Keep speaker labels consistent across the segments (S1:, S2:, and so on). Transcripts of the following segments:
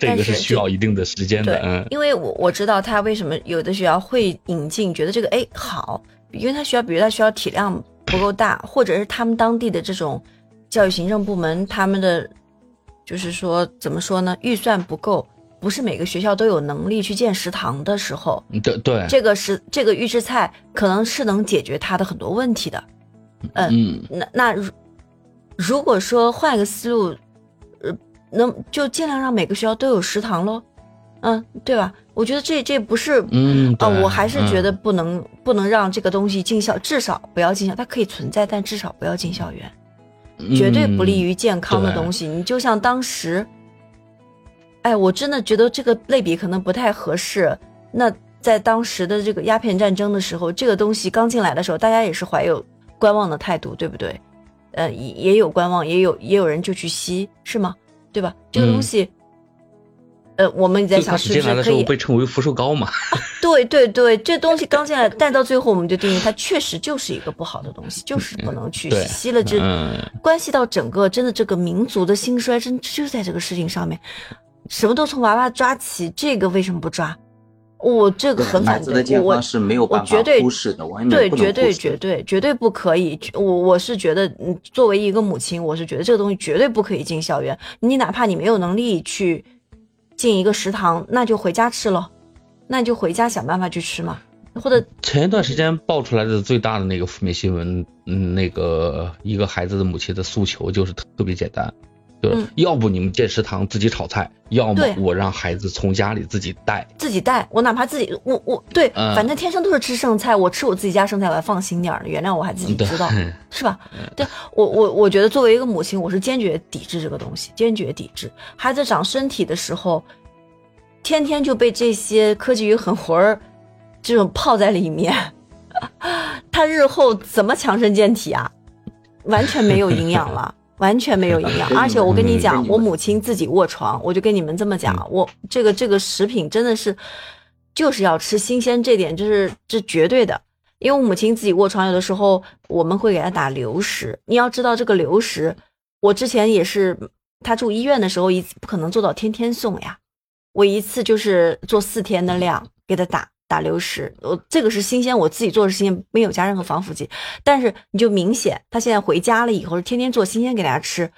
S1: 这个是需要一定的时间的。嗯，
S2: 因为我我知道他为什么有的学校会引进，觉得这个哎好，因为他学校，比如他学校体量不够大，或者是他们当地的这种教育行政部门，他们的就是说怎么说呢，预算不够，不是每个学校都有能力去建食堂的时候，
S1: 对对，
S2: 这个是这个预制菜可能是能解决他的很多问题的。嗯，那那如如果说换一个思路，呃，能就尽量让每个学校都有食堂喽，嗯，对吧？我觉得这这不是，
S1: 嗯
S2: 啊，我还是觉得不能不能让这个东西进校，至少不要进校，它可以存在，但至少不要进校园，绝对不利于健康的东西。你就像当时，哎，我真的觉得这个类比可能不太合适。那在当时的这个鸦片战争的时候，这个东西刚进来的时候，大家也是怀有。观望的态度，对不对？呃，也也有观望，也有也有人就去吸，是吗？对吧？这个东西，呃，我们在想是不是可以
S1: 被称为福寿膏嘛？
S2: 对对对，这东西刚进来，但到最后我们就定义它确实就是一个不好的东西，就是不能去吸了。这关系到整个真的这个民族的兴衰，真就在这个事情上面，什么都从娃娃抓起，这个为什么不抓？我这个很反对，我
S3: 是没有办
S2: 法
S3: 忽视的，
S2: 对，绝对绝对绝对不可以。我我是觉得，嗯，作为一个母亲，我是觉得这个东西绝对不可以进校园。你哪怕你没有能力去进一个食堂，那就回家吃了，那就回家想办法去吃嘛。或者
S1: 前一段时间爆出来的最大的那个负面新闻，嗯，那个一个孩子的母亲的诉求就是特别简单。对，要不你们建食堂自己炒菜，要么我让孩子从家里自己带，
S2: 自己带。我哪怕自己，我我对，反正天生都是吃剩菜，我吃我自己家剩菜，我还放心点儿原谅我还自己知道，是吧？对我我我觉得作为一个母亲，我是坚决抵制这个东西，坚决抵制。孩子长身体的时候，天天就被这些科技与狠活儿这种泡在里面，他日后怎么强身健体啊？完全没有营养了。完全没有 营养，而且我跟你讲，我母亲自己卧床，我就跟你们这么讲，我这个这个食品真的是就是要吃新鲜，这点就是这绝对的。因为我母亲自己卧床，有的时候我们会给她打流食。你要知道这个流食，我之前也是，她住医院的时候，一不可能做到天天送呀，我一次就是做四天的量给她打。打流食，我这个是新鲜，我自己做的新鲜，没有加任何防腐剂。但是你就明显，他现在回家了以后，天天做新鲜给大家吃，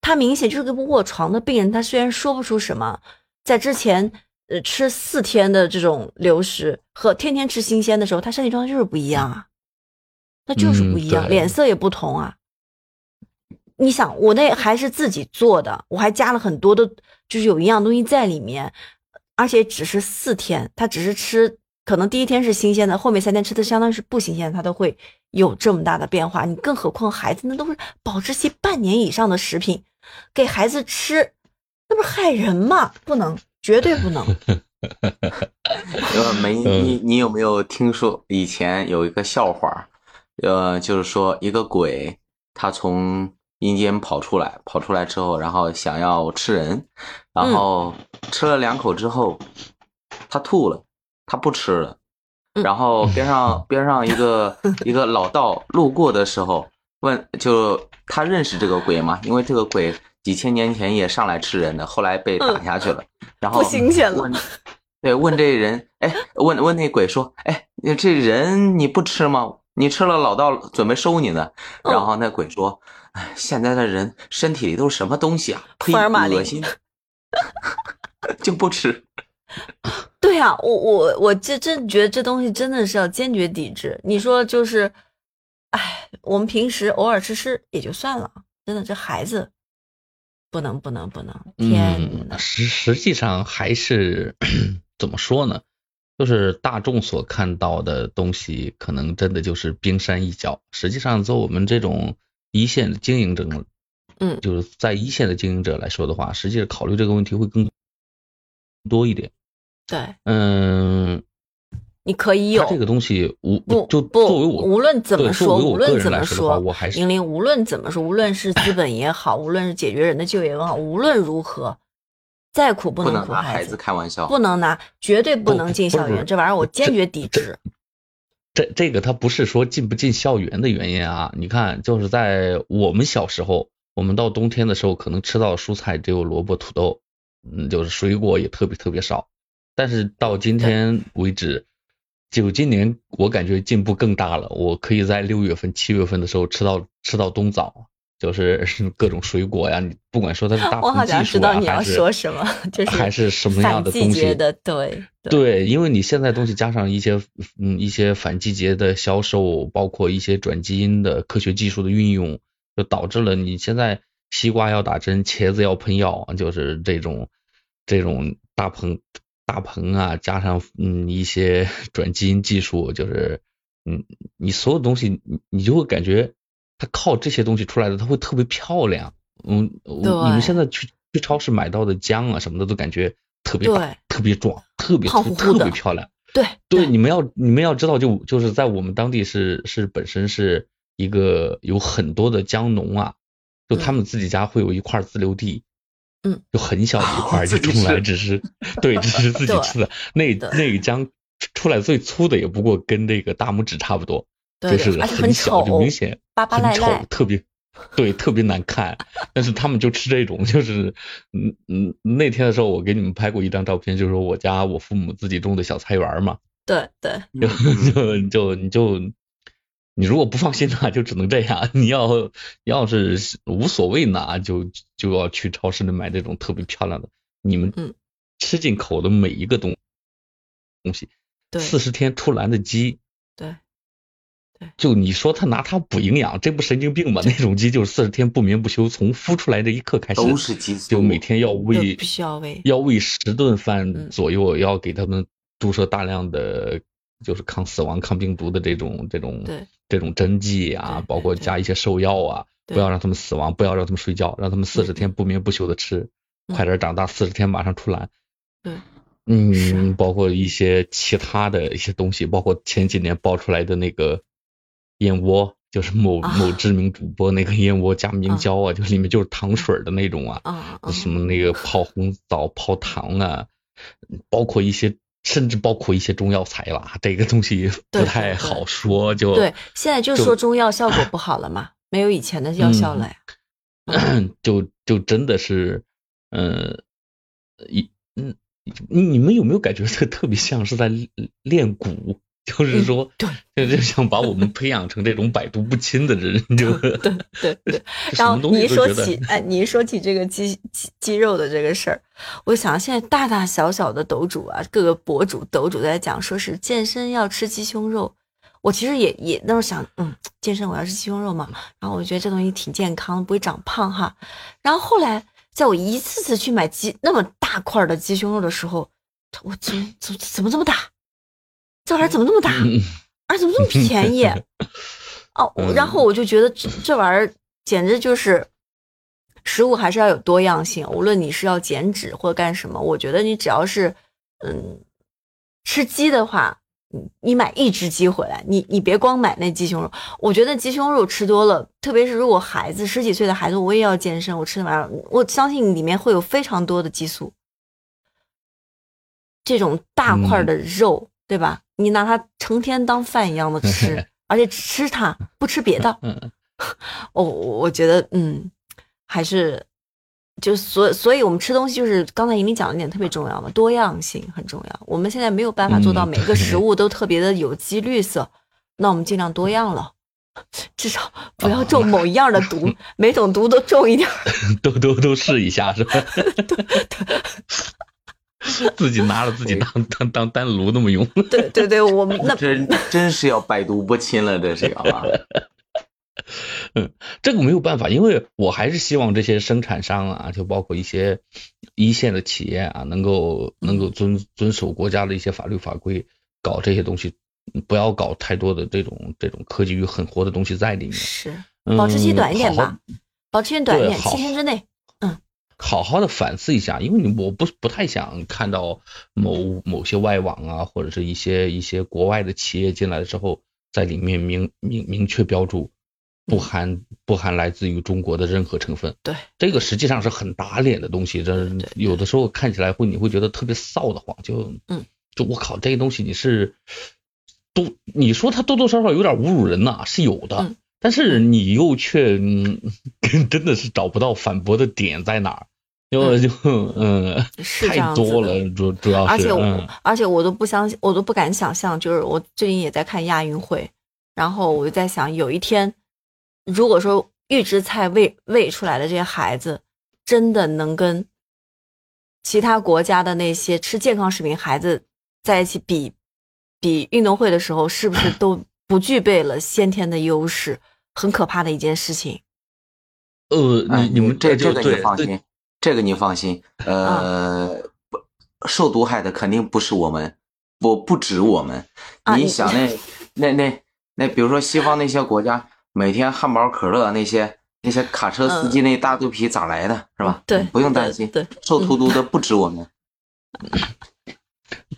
S2: 他明显就是个卧床的病人。他虽然说不出什么，在之前呃吃四天的这种流食和天天吃新鲜的时候，他身体状态就是不一样啊，那就是不一样，脸色也不同啊。你想，我那还是自己做的，我还加了很多的，就是有营养东西在里面，而且只是四天，他只是吃。可能第一天是新鲜的，后面三天吃的相当于是不新鲜，它都会有这么大的变化。你更何况孩子那都是保质期半年以上的食品，给孩子吃，那不是害人吗？不能，绝对不能。
S3: 呃，没你，你有没有听说以前有一个笑话？呃，就是说一个鬼他从阴间跑出来，跑出来之后，然后想要吃人，然后吃了两口之后，他吐了。他不吃了，然后边上 边上一个一个老道路过的时候问，就他认识这个鬼吗？因为这个鬼几千年前也上来吃人的，后来被打下去了。然后
S2: 不新鲜了。
S3: 对，问这人，哎，问问那鬼说，哎，这人你不吃吗？你吃了，老道准备收你呢。然后那鬼说，哎，现在的人身体里都是什么东西啊？呸，恶心，就不吃。
S2: 对呀，我我我这真觉得这东西真的是要坚决抵制。你说就是，哎，我们平时偶尔吃吃也就算了，真的这孩子不能不能不能，天
S1: 呐，实实际上还是怎么说呢？就是大众所看到的东西，可能真的就是冰山一角。实际上，做我们这种一线的经营者，
S2: 嗯，
S1: 就是在一线的经营者来说的话，实际上考虑这个问题会更多一点。
S2: 对，
S1: 嗯，
S2: 你可以有
S1: 这个东西，无
S2: 不
S1: 就作为我
S2: 无论怎么说，无论怎么说，
S1: 我还是
S2: 玲玲，无论怎么说，无论是资本也好，无论是解决人的就业也好，无论如何，再苦不
S3: 能
S2: 苦孩
S3: 子，开玩笑，
S2: 不能拿，绝对不能进校园，这玩意儿我坚决抵制。
S1: 这这个他不是说进不进校园的原因啊，你看，就是在我们小时候，我们到冬天的时候，可能吃到的蔬菜只有萝卜、土豆。嗯，就是水果也特别特别少。但是到今天为止，就今年我感觉进步更大了。我可以在六月份、七月份的时候吃到吃到冬枣，就是 各种水果呀。你不管说它是大棚技术啊，
S2: 还是说什么，就是
S1: 还是什么样的东西
S2: 的，对
S1: 对，因为你现在东西加上一些嗯一些反季节的销售，包括一些转基因的科学技术的运用，就导致了你现在西瓜要打针，茄子要喷药，就是这种这种大棚。大棚啊，加上嗯一些 转基因技术，就是嗯你所有东西你你就会感觉它靠这些东西出来的，它会特别漂亮。嗯，你们现在去去超市买到的姜啊什么的，都感觉特别大、特别壮、特别特别漂亮。
S2: 对
S1: 对，你们要你们要知道，就就是在我们当地是是本身是一个有很多的姜农啊，就他们自己家会有一块自留地。
S2: 嗯，
S1: 就很小一块 就种来，只是对，只是自己吃的。那那个姜出来最粗的也不过跟这个大拇指差不多，就是很小，就明显很丑，特别对，特别难看。但是他们就吃这种，就是嗯嗯，那天的时候我给你们拍过一张照片，就是说我家我父母自己种的小菜园嘛。
S2: 对对，
S1: 就就就你就。你如果不放心的话，就只能这样。你要要是无所谓呢，就就要去超市里买这种特别漂亮的。你们吃进口的每一个东东西，四十天出栏的鸡，
S2: 对对，
S1: 就你说他拿它补营养，这不神经病吗？那种鸡就是四十天不眠不休，从孵出来这一刻开始
S3: 都是激素，
S1: 就每天要喂，
S2: 必须要喂，
S1: 要喂十顿饭左右，要给他们注射大量的就是抗死亡、抗病毒的这种这种。
S2: 对。
S1: 这种针剂啊，包括加一些兽药啊，不要让他们死亡，不要让他们睡觉，让他们四十天不眠不休的吃，快点长大，四十天马上出栏。
S2: 对，
S1: 嗯，包括一些其他的一些东西，包括前几年爆出来的那个燕窝，就是某某知名主播那个燕窝加明胶啊，就里面就是糖水的那种啊，什么那个泡红枣泡糖啊，包括一些。甚至包括一些中药材吧，这个东西不太好说。就
S2: 对，现在就说中药效果不好了嘛，没有以前的药效了呀。
S1: 就就真的是，嗯，一嗯，你们有没有感觉这特别像是在练蛊？就是说，
S2: 对，
S1: 就想把我们培养成这种百毒不侵的人，就
S2: 对 对对。然后你一说起，哎，你一说起这个肌肌肌肉的这个事儿，我想现在大大小小的抖主啊，各个博主抖主在讲，说是健身要吃鸡胸肉。我其实也也那时候想，嗯，健身我要吃鸡胸肉嘛。然后我觉得这东西挺健康，不会长胖哈。然后后来，在我一次次去买鸡那么大块的鸡胸肉的时候，我怎怎怎么这么大？这玩意儿怎么那么大？啊怎么这么便宜？哦，然后我就觉得这这玩意儿简直就是食物还是要有多样性。无论你是要减脂或者干什么，我觉得你只要是嗯吃鸡的话，你你买一只鸡回来，你你别光买那鸡胸肉。我觉得鸡胸肉吃多了，特别是如果孩子十几岁的孩子，我也要健身，我吃那玩意儿，我相信里面会有非常多的激素。这种大块的肉。对吧？你拿它成天当饭一样的吃，而且吃它不吃别的。我我觉得，嗯，还是就所所以，我们吃东西就是刚才莹莹讲的一点特别重要嘛，多样性很重要。我们现在没有办法做到每个食物 都特别的有机绿色，那我们尽量多样了，至少不要中某一样的毒，每种毒都中一点，
S1: 都都都试一下是吧？
S2: 对对。
S1: 自己拿着自己当 当当丹炉那么用，
S2: 对对对，我们 那
S3: 真真是要百毒不侵了，这是要。
S1: 嗯，这个没有办法，因为我还是希望这些生产商啊，就包括一些一线的企业啊，能够能够遵遵守国家的一些法律法规，搞这些东西，不要搞太多的这种这种科技与狠活的东西在里面。
S2: 是，保质期短一点吧，保质期短一点，七天之内。
S1: 好好的反思一下，因为你我不不太想看到某某些外网啊，或者是一些一些国外的企业进来的时候，在里面明明明确标注不含不含来自于中国的任何成分。
S2: 对，
S1: 这个实际上是很打脸的东西，这有的时候看起来会你会觉得特别臊得慌，就
S2: 嗯，
S1: 就我靠，这些东西你是多你说它多多少少有点侮辱人呐，是有的。但是你又却嗯，真的是找不到反驳的点在哪儿，就就嗯，太多了，主主要是，
S2: 而且我而且我都不相信，我都不敢想象，就是我最近也在看亚运会，然后我就在想，有一天，如果说预制菜喂喂出来的这些孩子，真的能跟其他国家的那些吃健康食品孩子在一起比，比运动会的时候，是不是都不具备了先天的优势？很可怕的一件事情。
S1: 呃，你你们
S3: 这
S1: 这
S3: 个你放心。这个你放心，呃，受毒害的肯定不是我们，不不止我们。你想那那 那那，比如说西方那些国家，每天汉堡、可乐那些那些卡车司机那大肚皮咋来的，是吧？
S2: 对，
S3: 不用担心，
S2: 对，
S3: 受荼毒的 不止我们。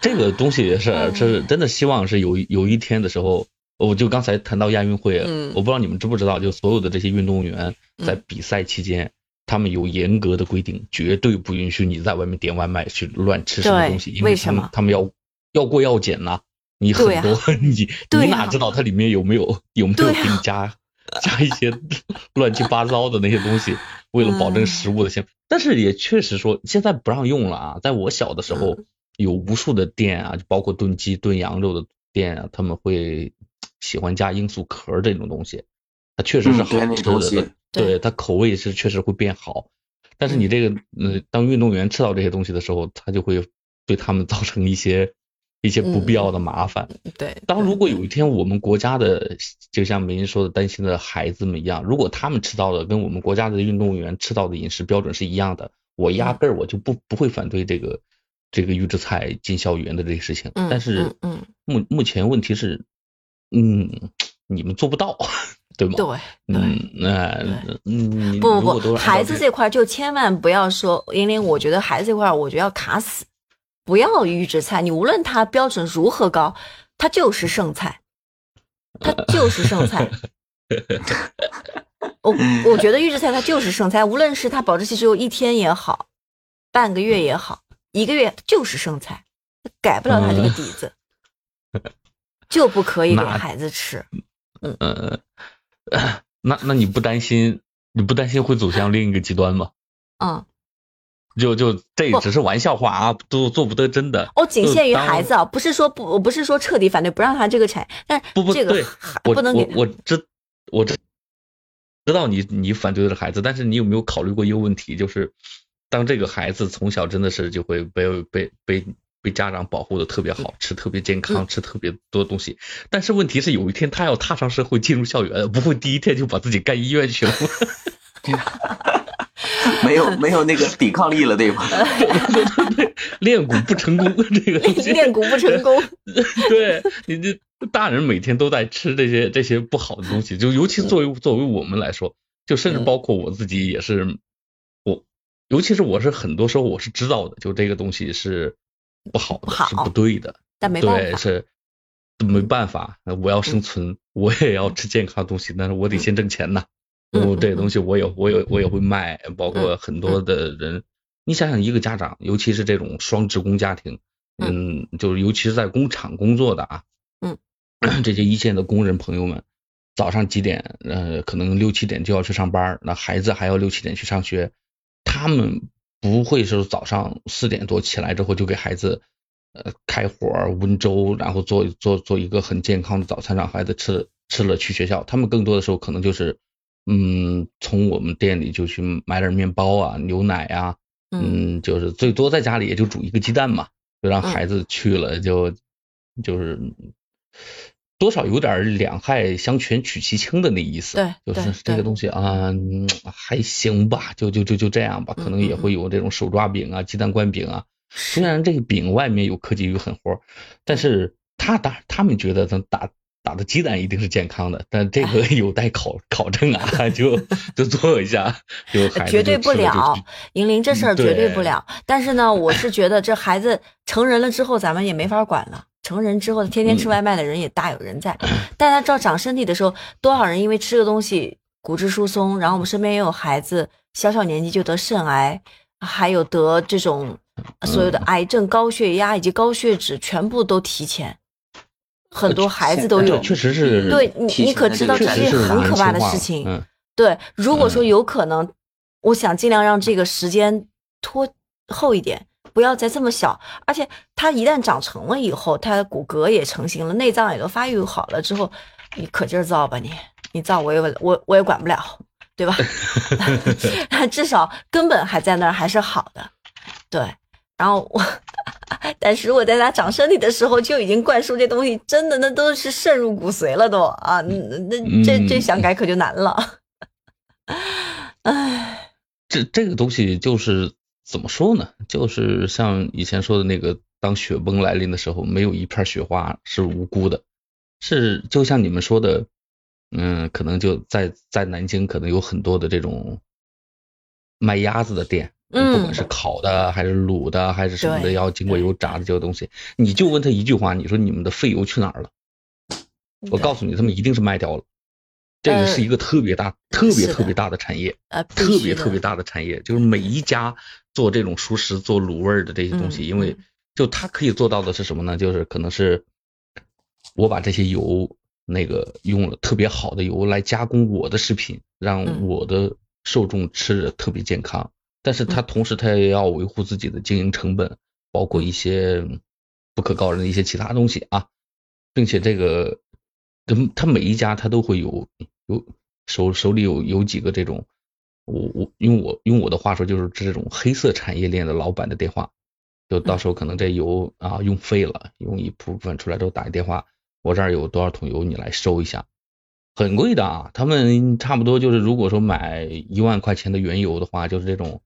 S1: 这个东西也是，是真的希望是有有一天的时候，我就刚才谈到亚运会，我不知道你们知不知道，就所有的这些运动员在比赛期间。他们有严格的规定，绝对不允许你在外面点外卖去乱吃什么东西，因为他们他们要要过要检呐。你很多 你你哪知道它里面有没有有没有给你加 加一些乱七八糟的那些东西，为了保证食物的鲜。但是也确实说现在不让用了啊。在我小的时候，有无数的店啊，就包括炖鸡炖羊肉的店啊，他们会喜欢加罂粟壳这种东西，它确实是好吃的。对它口味是确实会变好，但是你这个，嗯，当运动员吃到这些东西的时候，他就会对他们 造成一些一些不必要的麻烦。
S2: 对，
S1: 当如果有一天我们国家的，就像梅英说的，担心的孩子们一样，如果他们吃到的跟我们国家的运动员吃到的饮食标准是一样的，我压根儿我就不不会反对这个这个预制菜进校园的这个事情。但是，嗯，目目前问题是，嗯，你们做不到。对吗？
S2: 对，
S1: 嗯，那嗯，
S2: 不不不，孩子这块就千万不要说，因为，我觉得孩子这块，我觉得要卡死，不要预制菜，你无论它标准如何高，它就是剩菜，它就是剩菜。我我觉得预制菜它就是剩菜，无论是它保质期只有一天也好，半个月也好，一个月就是剩菜，改不了它这个底子，就不可以给孩子吃。嗯嗯。
S1: 那那你不担心？你不担心会走向另一个极端吗？
S2: 嗯，
S1: 就就这只是玩笑话啊，都做不得真的。
S2: 哦，仅限于孩子啊，不是说不，我不是说彻底反对不让他这个产，但
S1: 不不，
S2: 这个不能给。
S1: 我知我知知道你你反对的是孩子，但是你有没有考虑过一个问题，就是当这个孩子从小真的是就会被被被。被家长保护的特别好，吃特别健康，吃特别多东西。但是问题是，有一天他要踏上社会，进入校园，不会第一天就把自己干医院去了吗？
S3: 没有 没有那个抵抗力了，对吧？
S1: 对对对，练骨不成功，这个
S2: 练骨不成功。
S1: 对你这大人每天都在吃这些这些不好的东西，就尤其作为作为我们来说，就甚至包括我自己也是，我尤其是我是很多时候我是知道的，就这个东西是。不好的是不对的，
S2: 但没办
S1: 法，对是没办法。我要生存，我也要吃健康东西，但是我得先挣钱呐。我这个东西我也我也我也会卖，包括很多的人。你想想，一个家长，尤其是这种双职工家庭，嗯，就是尤其是在工厂工作的啊，
S2: 嗯，
S1: 这些一线的工人朋友们，早上几点，呃，可能六七点就要去上班，那孩子还要六七点去上学，他们。不会是早上四点多起来之后就给孩子呃开火温粥，然后做做做一个很健康的早餐让孩子吃吃了去学校。他们更多的时候可能就是嗯从我们店里就去买点面包啊牛奶啊，嗯就是最多在家里也就煮一个鸡蛋嘛，就让孩子去了就就是。多少有点两害相权取其轻的那意思，
S2: 对，
S1: 就是这个东西啊，还行吧，就就就就这样吧，可能也会有这种手抓饼啊、鸡蛋灌饼啊。虽然这个饼外面有科技与狠活，但是他打他们觉得咱打打的鸡蛋一定是健康的，但这个 有待考考证啊，就 就做一下，就
S2: 绝对不了，银铃这事儿绝对不了。但是呢，我是觉得这孩子成人了之后，咱们也没法管了。成人之后，天天吃外卖的人也大有人在。但他照长身体的时候，多少人因为吃个东西骨质疏松，然后我们身边也有孩子，小小年纪就得肾癌，还有得这种所有的癌症、高血压以及高血脂，全部都提前。很多孩子都有，
S1: 确实是。
S2: 对你，你可知道这是很可怕的事情？对，如果说有可能，我想尽量让这个时间拖后一点，不要再这么小。而且它一旦长成了以后，它的骨骼也成型了，内脏也都发育好了之后，你可劲儿造吧你，你造我也我我也管不了，对吧？至少根本还在那儿，还是好的。对，然后我，但是我在它长身体的时候就已经灌输这东西，真的那都是渗入骨髓了都啊，那这这想改可就难了。唉，
S1: 这这个东西就是怎么说呢？就是像以前说的那个，当雪崩来临的时候，没有一片雪花是无辜的，是就像你们说的，嗯，可能就在在南京，可能有很多的这种卖鸭子的店。嗯，不管是烤的还是卤的还是什么的，要经过油炸的这个东西，你就问他一句话，你说你们的废油去哪儿了？我告诉你，他们一定是卖掉了。这个是一个特别大、特别特别大的产业，特别特别大的产业，就是每一家做这种熟食、做卤味的这些东西，因为就他可以做到的是什么呢？就是可能是我把这些油那个用了特别好的油来加工我的食品，让我的受众吃着特别健康。但是他同时他也要维护自己的经营成本，包括一些不可告人的一些其他东西啊，并且这个，他每一家他都会有有手手里有有几个这种，我我用我用我的话说就是这种黑色产业链的老板的电话，就到时候可能这油啊用废了，用一部分出来之后打一电话，我这儿有多少桶油你来收一下，很贵的啊，他们差不多就是如果说买一万块钱的原油的话，就是这种。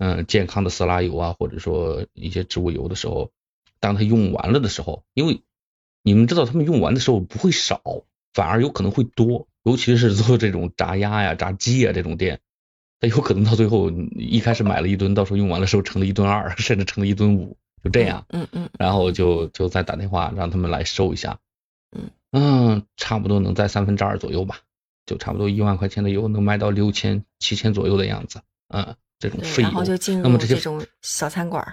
S1: 嗯，健康的色拉油啊，或者说一些植物油的时候，当它用完了的时候，因为你们知道他们用完的时候不会少，反而有可能会多，尤其是做这种炸鸭呀、炸鸡呀这种店，它有可能到最后一开始买了一吨，到时候用完了时候成了一吨二，甚至成了一吨五，就这样。
S2: 嗯嗯。
S1: 然后就就再打电话让他们来收一下。
S2: 嗯
S1: 嗯，差不多能在三分之二左右吧，就差不多一万块钱的油能卖到六千、七千左右的样子。嗯。这种废油，那么这些
S2: 种小餐馆，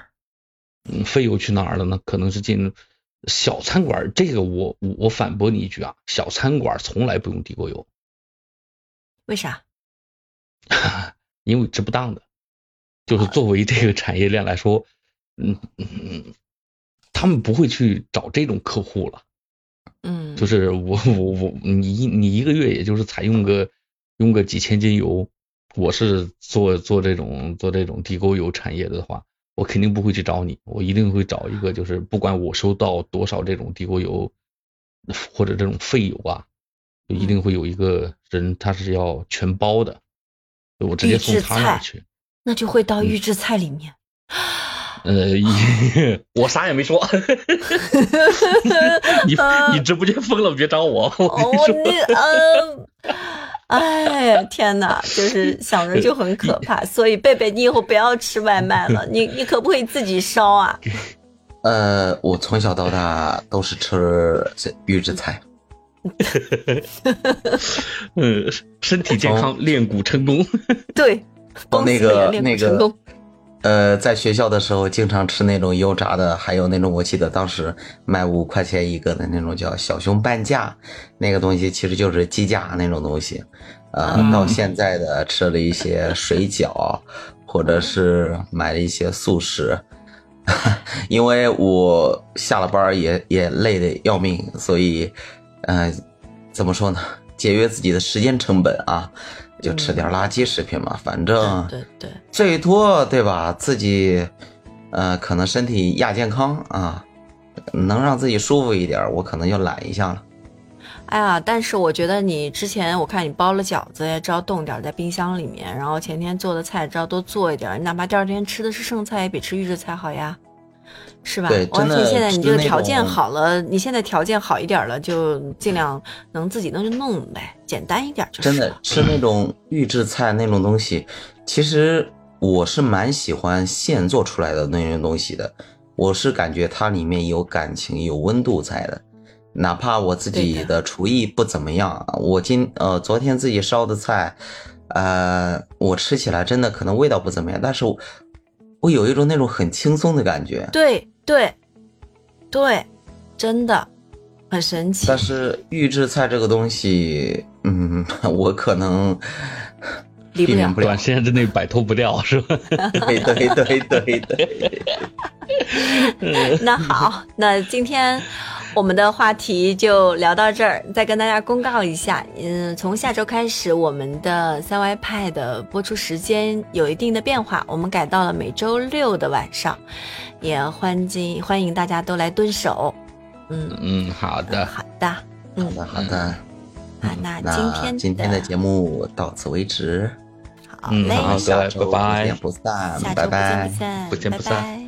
S1: 嗯，费油去哪儿了呢？可能是进小餐馆。这个我我反驳你一句啊，小餐馆从来不用地沟油。
S2: 为啥？
S1: 因为值不当的。就是作为这个产业链来说，嗯嗯，他们不会去找这种客户了。
S2: 嗯，
S1: 就是我我我你你一个月也就是采用个用个几千斤油。我是做做这种做这种地沟油产业的话，我肯定不会去找你，我一定会找一个，就是不管我收到多少这种地沟油或者这种废油啊，就一定会有一个人他是要全包的，我直接送他那去，
S2: 那就会到预制菜里面。
S1: 呃，我啥也没说，你你直播间封了，别找我，我跟你
S2: 说。哎，天哪，就是想着就很可怕。所以贝贝，你以后不要吃外卖了，你你可不可以自己烧啊？
S3: 呃，我从小到大都是吃预制菜。
S1: 嗯，身体健康，练骨成功。
S2: 对，
S3: 那个那个。呃，在学校的时候，经常吃那种油炸的，还有那种我记得当时卖五块钱一个的那种叫小熊半价，那个东西其实就是鸡架那种东西。呃，到现在的吃了一些水饺，或者是买了一些速食，因为我下了班也也累得要命，所以，嗯，怎么说呢？节约自己的时间成本啊。就吃点垃圾食品嘛，反正
S2: 对对，
S3: 最多对吧？自己，呃，可能身体亚健康啊，能让自己舒服一点，我可能就懒一下了。
S2: 哎呀，但是我觉得你之前我看你包了饺子，也知道冻点在冰箱里面，然后前天做的菜知道多做一点，哪怕第二天吃的是剩菜，也比吃预制菜好呀。是吧？而且现在你这个条件好了，你现在条件好一点了，就尽量能自己弄就弄呗，简单一点就
S3: 是。真的吃那种预制菜那种东西，其实我是蛮喜欢现做出来的那种东西的。我是感觉它里面有感情、有温度在的。哪怕我自己的厨艺不怎么样，我今呃昨天自己烧的菜，呃，我吃起来真的可能味道不怎么样，但是我我有一种那种很轻松的感觉。
S2: 对。对，对，真的很神奇。
S3: 但是预制菜这个东西，嗯，我可能
S2: 避免不
S3: 了，
S1: 短时间之内摆脱不掉，是吧？
S3: 对对对对对。
S2: 那好，那今天我们的话题就聊到这儿。再跟大家公告一下，嗯，从下周开始，我们的三 Y 派的播出时间有一定的变化，我们改到了每周六的晚上，也欢迎欢迎大家都来蹲守。
S1: 嗯嗯，好的，
S2: 好的，
S3: 好的，好的。
S2: 好，那今天
S3: 今天的节目到此为止。
S2: 好嘞，
S1: 好的，拜拜，
S3: 不见不散，
S2: 拜拜不见不散，
S1: 不见不散。